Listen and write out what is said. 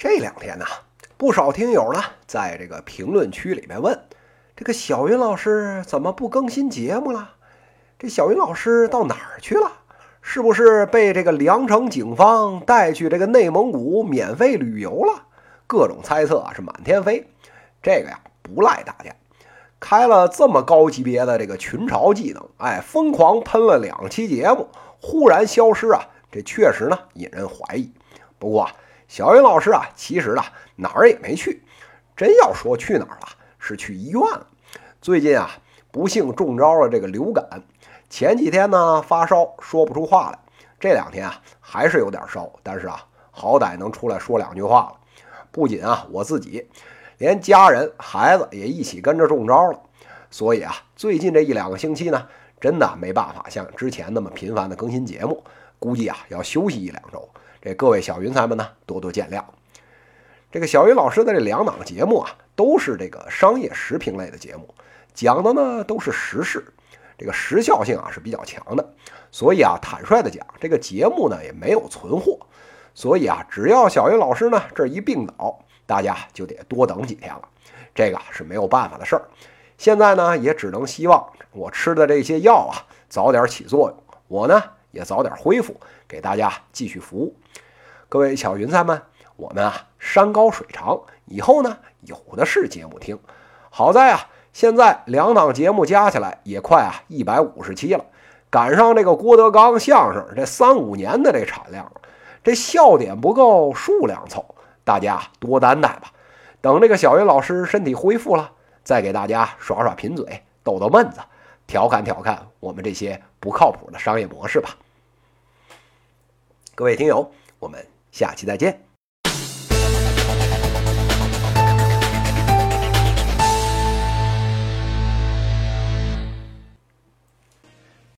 这两天呢，不少听友呢在这个评论区里面问，这个小云老师怎么不更新节目了？这小云老师到哪儿去了？是不是被这个凉城警方带去这个内蒙古免费旅游了？各种猜测啊是满天飞。这个呀不赖大家，开了这么高级别的这个群嘲技能，哎，疯狂喷了两期节目，忽然消失啊，这确实呢引人怀疑。不过。小云老师啊，其实啊哪儿也没去，真要说去哪儿了，是去医院了。最近啊，不幸中招了这个流感，前几天呢发烧，说不出话来。这两天啊还是有点烧，但是啊好歹能出来说两句话了。不仅啊我自己，连家人孩子也一起跟着中招了。所以啊，最近这一两个星期呢，真的没办法像之前那么频繁的更新节目，估计啊要休息一两周。这各位小云才们呢，多多见谅。这个小云老师的这两档节目啊，都是这个商业时评类的节目，讲的呢都是时事，这个时效性啊是比较强的。所以啊，坦率的讲，这个节目呢也没有存货。所以啊，只要小云老师呢这一病倒，大家就得多等几天了。这个是没有办法的事儿。现在呢，也只能希望我吃的这些药啊早点起作用，我呢也早点恢复，给大家继续服务。各位小云彩们，我们啊山高水长，以后呢有的是节目听。好在啊，现在两档节目加起来也快啊一百五十期了，赶上这个郭德纲相声这三五年的这产量。这笑点不够，数量凑，大家多担待吧。等这个小云老师身体恢复了，再给大家耍耍贫嘴，逗逗闷子，调侃调侃我们这些不靠谱的商业模式吧。各位听友，我们。下期再见。